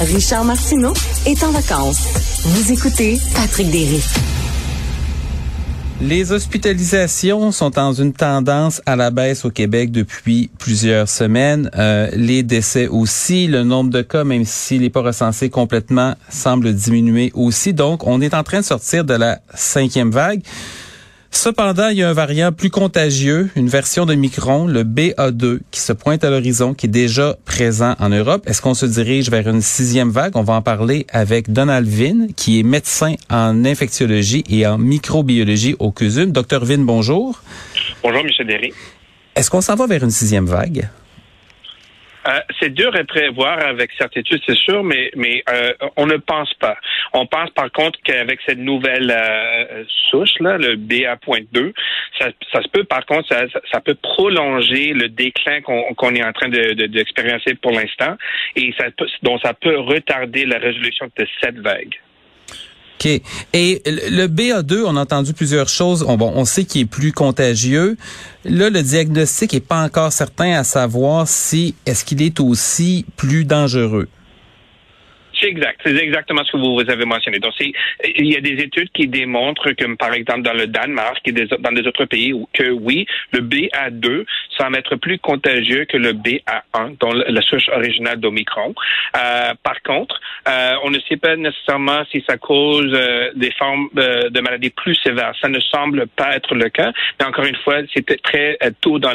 Richard Martineau est en vacances. Vous écoutez Patrick Derry. Les hospitalisations sont dans une tendance à la baisse au Québec depuis plusieurs semaines. Euh, les décès aussi, le nombre de cas, même s'il n'est pas recensé complètement, semble diminuer aussi. Donc, on est en train de sortir de la cinquième vague. Cependant, il y a un variant plus contagieux, une version de Micron, le BA2, qui se pointe à l'horizon, qui est déjà présent en Europe. Est-ce qu'on se dirige vers une sixième vague? On va en parler avec Donald Vin, qui est médecin en infectiologie et en microbiologie au CUSUM. Docteur Vin, bonjour. Bonjour, M. Derry. Est-ce qu'on s'en va vers une sixième vague? Euh, c'est dur à prévoir avec certitude, c'est sûr, mais mais euh, on ne pense pas. On pense par contre qu'avec cette nouvelle euh, souche là, le BA.2, ça, ça se peut par contre ça, ça, peut prolonger le déclin qu'on est en train d'expériencer de, pour l'instant et ça peut, donc ça peut retarder la résolution de cette vague. OK. Et le BA2, on a entendu plusieurs choses. On, bon, on sait qu'il est plus contagieux. Là, le diagnostic est pas encore certain à savoir si est-ce qu'il est aussi plus dangereux. C'est exact. C'est exactement ce que vous, avez mentionné. Donc, il y a des études qui démontrent que, par exemple, dans le Danemark et dans des autres pays, que oui, le BA2 semble être plus contagieux que le BA1, dont la souche originale d'Omicron. Euh, par contre, euh, on ne sait pas nécessairement si ça cause euh, des formes de maladies plus sévères. Ça ne semble pas être le cas. Mais encore une fois, c'était très tôt dans,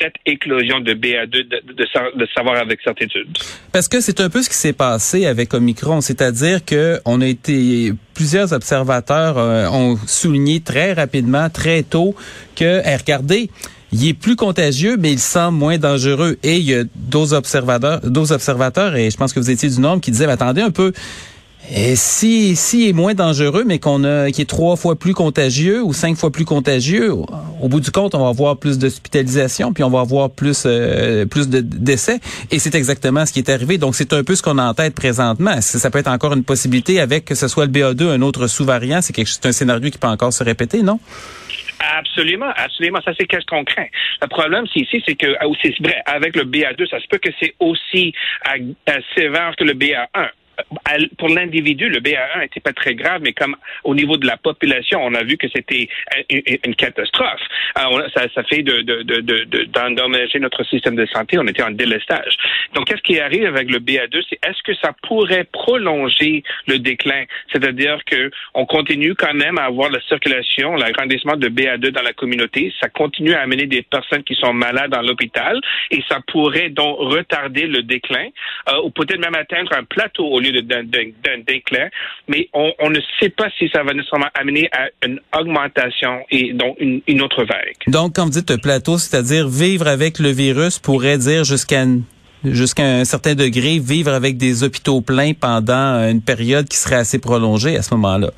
cette éclosion de BA2 de, savoir avec certitude. Parce que c'est un peu ce qui s'est passé avec Omicron, c'est-à-dire que on a été plusieurs observateurs euh, ont souligné très rapidement, très tôt que eh, regardez, il est plus contagieux, mais il semble moins dangereux. Et il y a d'autres observateurs, d'autres observateurs, et je pense que vous étiez du nombre, qui disaient, attendez un peu, et si, si est moins dangereux, mais qu'on a, qui est trois fois plus contagieux ou cinq fois plus contagieux, au bout du compte, on va avoir plus d'hospitalisation, puis on va avoir plus, euh, plus de décès. Et c'est exactement ce qui est arrivé. Donc, c'est un peu ce qu'on a en tête présentement. Ça peut être encore une possibilité avec que ce soit le BA2, un autre sous-variant? C'est c'est un scénario qui peut encore se répéter, non? Absolument, absolument. Ça, c'est qu'est-ce qu'on craint. Le problème, c'est ici, c'est que, c'est vrai, avec le BA2, ça se peut que c'est aussi sévère que le BA1 pour l'individu, le BA1 n'était pas très grave, mais comme au niveau de la population, on a vu que c'était une, catastrophe. ça, ça fait d'endommager de, de, notre système de santé. On était en délestage. Donc, qu'est-ce qui arrive avec le BA2 C'est est-ce que ça pourrait prolonger le déclin? C'est-à-dire que on continue quand même à avoir la circulation, l'agrandissement de BA2 dans la communauté. Ça continue à amener des personnes qui sont malades dans l'hôpital et ça pourrait donc retarder le déclin euh, ou peut-être même atteindre un plateau au lieu d'un déclin, mais on, ne sait pas si ça va nécessairement amener à une augmentation et donc une, autre vague. Donc, quand vous dites plateau, c'est-à-dire vivre avec le virus pourrait dire jusqu'à jusqu'à un certain degré, vivre avec des hôpitaux pleins pendant une période qui serait assez prolongée à ce moment-là.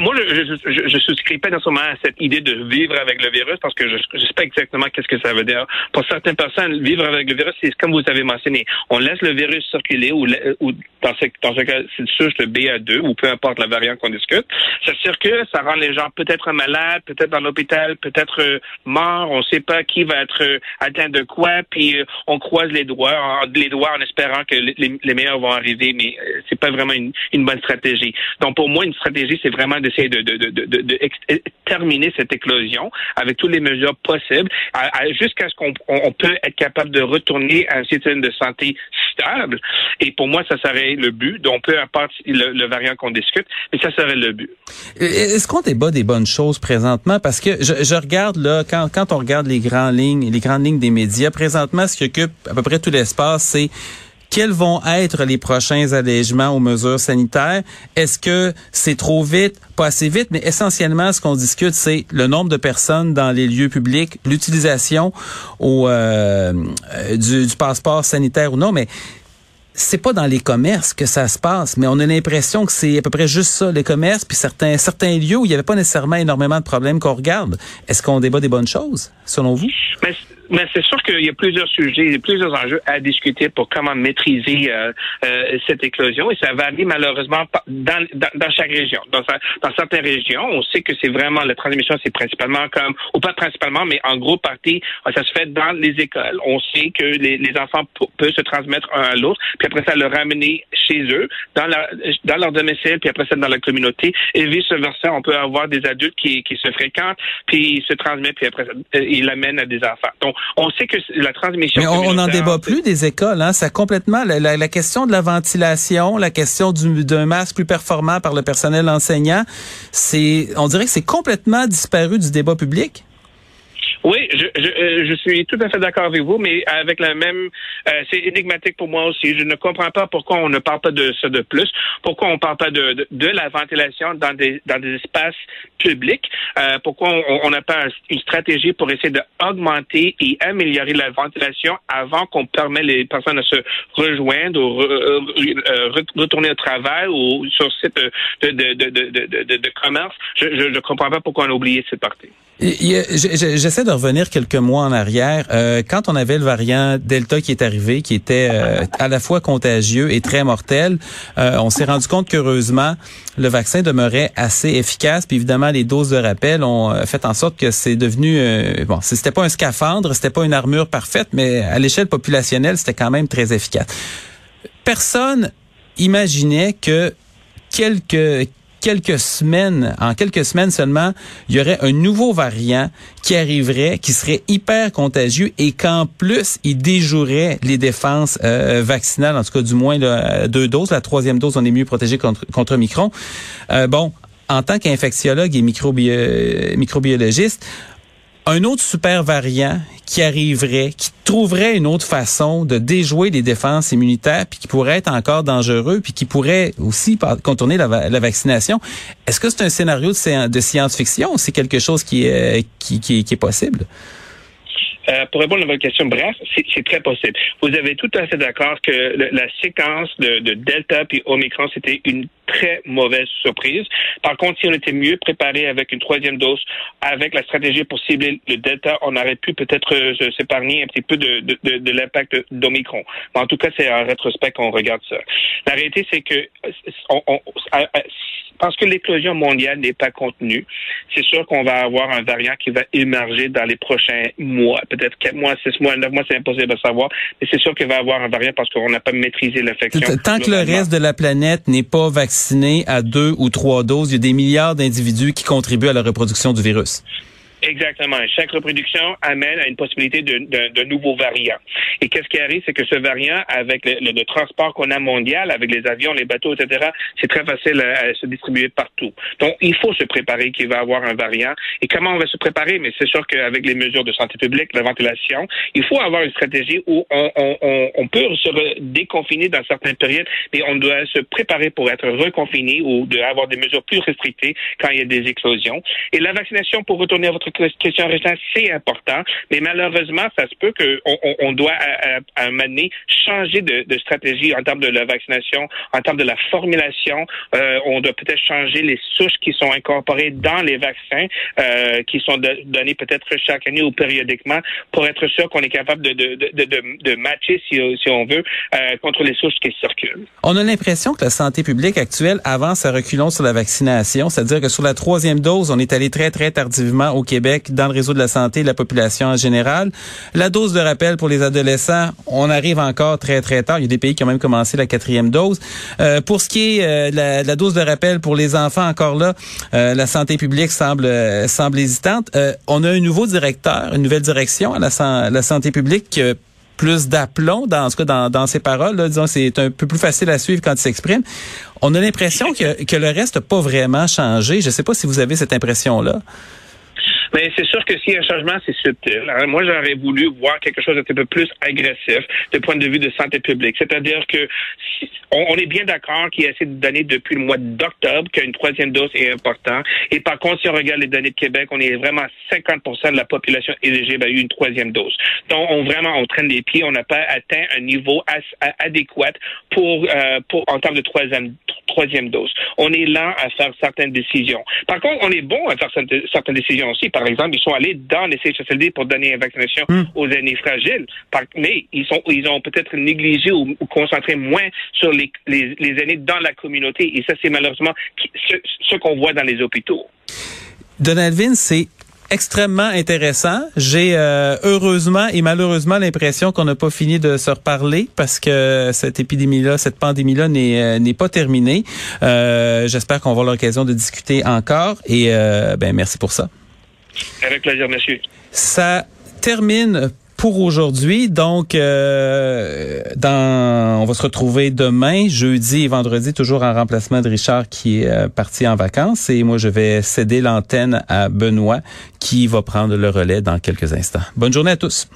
Moi, je, je, souscris pas nécessairement à cette idée de vivre avec le virus parce que je ne sais pas exactement qu'est-ce que ça veut dire. Pour certaines personnes, vivre avec le virus, c'est comme vous avez mentionné. On laisse le virus circuler ou, ou dans ce, dans ce cas, c'est sûr le BA2 ou peu importe la variante qu'on discute. Ça circule, ça rend les gens peut-être malades, peut-être dans l'hôpital, peut-être euh, morts. On ne sait pas qui va être euh, atteint de quoi. Puis euh, on croise les doigts, les doigts en espérant que les, les meilleurs vont arriver, mais c'est pas vraiment une, une bonne stratégie. Donc pour moi, une stratégie, c'est vraiment d'essayer de, de, de, de, terminer cette éclosion avec toutes les mesures possibles jusqu'à ce qu'on on peut être capable de retourner à un système de santé stable. Et pour moi, ça serait le but. Donc, peu importe le, variant qu'on discute, mais ça serait le but. Est-ce qu'on débat des bonnes choses présentement? Parce que je, je regarde là, quand, quand on regarde les grandes lignes, les grandes lignes des médias, présentement, ce qui occupe à peu près tout l'espace, c'est quels vont être les prochains allègements aux mesures sanitaires? Est-ce que c'est trop vite, pas assez vite? Mais essentiellement, ce qu'on discute, c'est le nombre de personnes dans les lieux publics, l'utilisation au, euh, du, du passeport sanitaire ou non. Mais c'est pas dans les commerces que ça se passe, mais on a l'impression que c'est à peu près juste ça, les commerces, puis certains certains lieux où il n'y avait pas nécessairement énormément de problèmes qu'on regarde. Est-ce qu'on débat des bonnes choses, selon vous? C'est sûr qu'il y a plusieurs sujets, plusieurs enjeux à discuter pour comment maîtriser euh, euh, cette éclosion et ça varie malheureusement dans, dans, chaque région. Dans, dans, certaines régions, on sait que c'est vraiment la transmission, c'est principalement comme, ou pas principalement, mais en gros partie, ça se fait dans les écoles. On sait que les, les enfants peuvent se transmettre un à l'autre, puis après ça le ramener chez eux, dans, la, dans leur domicile, puis après ça dans la communauté. Et vice versa, on peut avoir des adultes qui, qui se fréquentent, puis ils se transmettent, puis après ça, ils l'amènent à des enfants. On sait que la transmission. Mais on n'en débat plus des écoles, hein. Ça complètement la, la, question de la ventilation, la question d'un masque plus performant par le personnel enseignant, c'est, on dirait que c'est complètement disparu du débat public. Oui, euh, je, suis tout à fait d'accord avec vous, mais avec la même, euh, c'est énigmatique pour moi aussi. Je ne comprends pas pourquoi on ne parle pas de ça de plus, pourquoi on ne parle pas de, de, la ventilation dans des dans des espaces publics, euh, pourquoi on n'a pas une stratégie pour essayer d'augmenter et améliorer la ventilation avant qu'on permet les personnes de se rejoindre ou retourner au travail ou sur site de, de, de commerce? Je ne comprends pas pourquoi on a oublié cette partie. J'essaie de revenir quelques mois en arrière. Euh, quand on avait le variant Delta qui est arrivé, qui était euh, à la fois contagieux et très mortel, euh, on s'est rendu compte qu'heureusement, le vaccin demeurait assez efficace. Puis évidemment, les doses de rappel ont fait en sorte que c'est devenu... bon, c'était pas un scaphandre, c'était pas une armure parfaite, mais à l'échelle populationnelle, c'était quand même très efficace. Personne imaginait que quelques quelques semaines, en quelques semaines seulement, il y aurait un nouveau variant qui arriverait, qui serait hyper contagieux et qu'en plus, il déjouerait les défenses euh, vaccinales, en tout cas du moins là, deux doses. La troisième dose, on est mieux protégé contre, contre Micron. Euh, bon, en tant qu'infectiologue et microbiologiste, un autre super variant qui arriverait, qui trouverait une autre façon de déjouer les défenses immunitaires, puis qui pourrait être encore dangereux, puis qui pourrait aussi contourner la, vaccination. Est-ce que c'est un scénario de, science-fiction ou c'est quelque chose qui est, est possible? Euh, pour répondre à votre question, bref, c'est très possible. Vous avez tout à fait d'accord que la séquence de, de Delta puis Omicron, c'était une très mauvaise surprise. Par contre, si on était mieux préparé avec une troisième dose, avec la stratégie pour cibler le Delta, on aurait pu peut-être euh, s'épargner un petit peu de, de, de, l'impact d'Omicron. En tout cas, c'est en rétrospect qu'on regarde ça. La réalité, c'est que on, on, parce que l'éclosion mondiale n'est pas contenue, c'est sûr qu'on va avoir un variant qui va émerger dans les prochains mois, peut-être 4 mois, 6 mois, 9 mois, c'est impossible de savoir, mais c'est sûr qu'il va avoir un variant parce qu'on n'a pas maîtrisé l'infection. Tant que le reste de la planète n'est pas vacciné à deux ou trois doses, il y a des milliards d'individus qui contribuent à la reproduction du virus. Exactement. Chaque reproduction amène à une possibilité de, nouveaux variants. Et qu'est-ce qui arrive, c'est que ce variant, avec le, transport qu'on a mondial, avec les avions, les bateaux, etc., c'est très facile à, se distribuer partout. Donc, il faut se préparer qu'il va y avoir un variant. Et comment on va se préparer? Mais c'est sûr qu'avec les mesures de santé publique, la ventilation, il faut avoir une stratégie où on, on, on peut se déconfiner dans certaines périodes, mais on doit se préparer pour être reconfiné ou de avoir des mesures plus restrictées quand il y a des éclosions. Et la vaccination, pour retourner à votre question restante, c'est important, mais malheureusement, ça se peut qu'on on, doit à, à, un moment donné changer de, de, stratégie en termes de la vaccination, en termes de la formulation. Euh, on doit peut-être changer les souches qui sont incorporées dans les vaccins, euh, qui sont donnés peut-être chaque année ou périodiquement, pour être sûr qu'on est capable de, de, de, de matcher, si, si, on veut, euh, contre les souches qui circulent. On a l'impression que la santé publique actuelle avance à reculons sur la vaccination, c'est-à-dire que sur la troisième dose, on est allé très, très tardivement au Québec dans le réseau de la santé et la population en général. La dose de rappel pour les adolescents, on arrive encore très, très tard. Il y a des pays qui ont même commencé la quatrième dose. Euh, pour ce qui est euh, de la, dose de rappel pour les enfants, encore là, euh, la santé publique semble, semble hésitante. on a un nouveau directeur, une nouvelle direction à la, santé publique qui plus d'aplomb dans ce cas dans, dans ses paroles. Là, disons, c'est un peu plus facile à suivre quand il s'exprime. On a l'impression que, que le reste n'a pas vraiment changé. Je ne sais pas si vous avez cette impression-là. Mais c'est sûr que s'il y a un changement, c'est subtil. moi, j'aurais voulu voir quelque chose d'un peu plus agressif du point de vue de santé publique. C'est-à-dire que on, est bien d'accord qu'il y a assez de données depuis le mois d'octobre qu'une troisième dose est importante. Et par contre, si on regarde les données de Québec, on est vraiment 50% de la population éligible à eu une troisième dose. Donc, on vraiment on traîne les pieds. On n'a pas atteint un niveau adéquat pour, euh, pour en termes de troisième troisième dose. On est lent à faire certaines décisions. Par contre, on est bon à faire certaines décisions aussi. Par exemple, ils sont allés dans les CHSLD pour donner une vaccination hmm. aux aînés fragiles, mais ils sont ils ont peut-être négligé ou, concentré moins sur les, les, les, aînés dans la communauté. Et ça, c'est malheureusement ce, ce qu'on voit dans les hôpitaux. Donald Vince, c'est extrêmement intéressant. J'ai euh, heureusement et malheureusement l'impression qu'on n'a pas fini de se reparler parce que cette épidémie-là, cette pandémie-là n'est euh, n'est pas terminée. Euh, J'espère qu'on va avoir l'occasion de discuter encore et ben merci pour ça. Avec plaisir, monsieur. Ça termine pour aujourd'hui. Donc, euh, on va se retrouver demain, jeudi et vendredi, toujours en remplacement de Richard qui est euh, parti en vacances. Et moi, je vais céder l'antenne à Benoît qui va prendre le relais dans quelques instants. Bonne journée à tous.